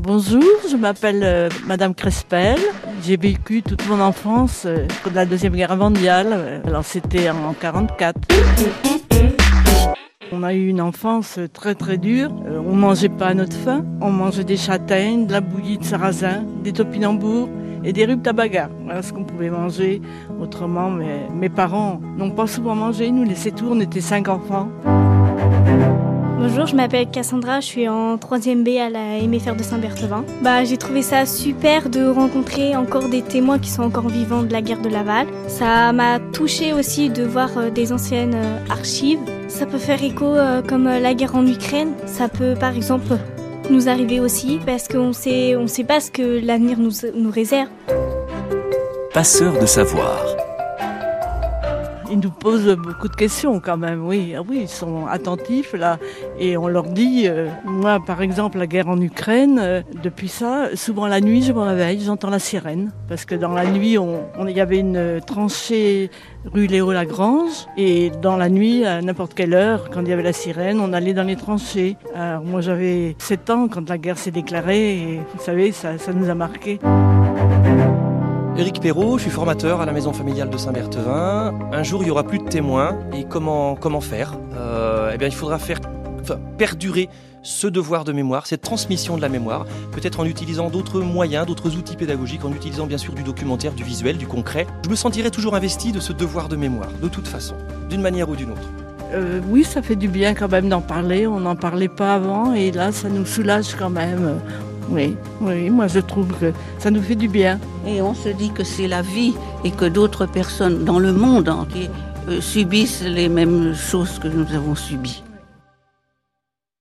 Bonjour, je m'appelle euh, Madame Crespel. J'ai vécu toute mon enfance euh, de la Deuxième Guerre mondiale. Euh, Alors c'était en 44. On a eu une enfance très très dure. Euh, on mangeait pas à notre faim. On mangeait des châtaignes, de la bouillie de sarrasin, des topinambours et des rubes. Voilà ce qu'on pouvait manger. Autrement, mais mes parents n'ont pas souvent mangé. Nous laissaient tout. On était cinq enfants. Bonjour, je m'appelle Cassandra, je suis en 3e B à la MFR de Saint-Berthevin. Bah, j'ai trouvé ça super de rencontrer encore des témoins qui sont encore vivants de la guerre de Laval. Ça m'a touché aussi de voir euh, des anciennes euh, archives. Ça peut faire écho euh, comme la guerre en Ukraine. Ça peut par exemple nous arriver aussi parce qu'on sait, on sait pas ce que l'avenir nous, nous réserve. Passeur de savoir. Ils nous posent beaucoup de questions quand même, oui. Ah oui, ils sont attentifs là. Et on leur dit, euh, moi par exemple, la guerre en Ukraine, euh, depuis ça, souvent la nuit, je me réveille, j'entends la sirène. Parce que dans la nuit, il y avait une tranchée rue Léo Lagrange. Et dans la nuit, à n'importe quelle heure, quand il y avait la sirène, on allait dans les tranchées. Alors moi j'avais 7 ans quand la guerre s'est déclarée. Et vous savez, ça, ça nous a marqué. Éric Perrault, je suis formateur à la maison familiale de Saint-Berthevin. Un jour, il y aura plus de témoins. Et comment, faire Euh, Eh bien, il faudra faire perdurer ce devoir de mémoire, cette transmission de la mémoire, peut-être en utilisant d'autres moyens, d'autres outils pédagogiques, en utilisant bien sûr du documentaire, du visuel, du concret. Je me sentirai toujours investi de ce devoir de mémoire, de toute façon, d'une manière ou d'une autre. Euh, oui, ça fait du bien quand même d'en parler. On n'en parlait pas avant et là, ça nous soulage quand même. Oui, oui, moi je trouve que ça nous fait du bien. Et on se dit que c'est la vie et que d'autres personnes dans le monde euh, subissent les mêmes choses que nous avons subies.